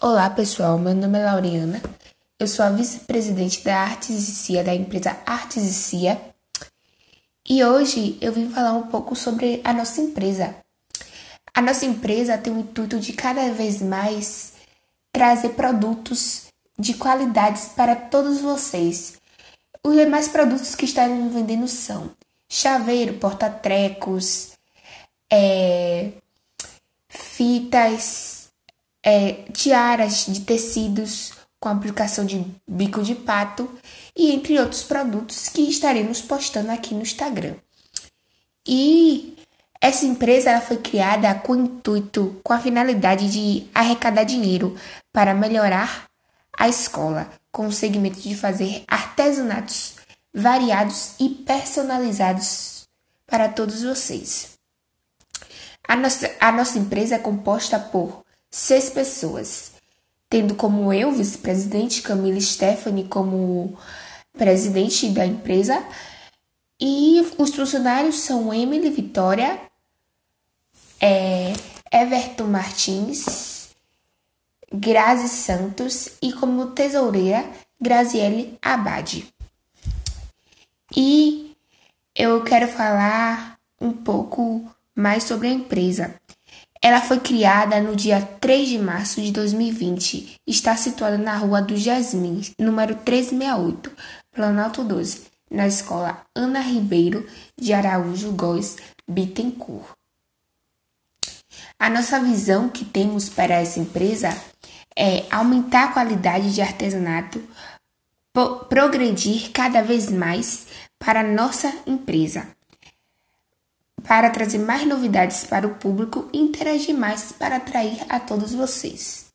Olá pessoal, meu nome é Lauriana, eu sou a vice-presidente da Artes e Cia, da empresa Artes e Cia, e hoje eu vim falar um pouco sobre a nossa empresa. A nossa empresa tem o intuito de cada vez mais trazer produtos de qualidades para todos vocês. Os demais produtos que estamos vendendo são chaveiro, porta-trecos, é, fitas, é, tiaras de tecidos com aplicação de bico de pato e entre outros produtos que estaremos postando aqui no Instagram. E essa empresa ela foi criada com o intuito, com a finalidade de arrecadar dinheiro para melhorar a escola, com o segmento de fazer artesanatos variados e personalizados para todos vocês. A nossa, a nossa empresa é composta por seis pessoas, tendo como eu, vice-presidente, Camila Stephanie como presidente da empresa, e os funcionários são Emily Vitória, é, Everton Martins, Grazi Santos e como tesoureira, Graziele Abade. E eu quero falar um pouco mais sobre a empresa. Ela foi criada no dia 3 de março de 2020. Está situada na Rua do Jasmim, número 368, Planalto 12, na escola Ana Ribeiro de Araújo Góes Bittencourt. A nossa visão que temos para essa empresa é aumentar a qualidade de artesanato, progredir cada vez mais para nossa empresa para trazer mais novidades para o público e interagir mais para atrair a todos vocês.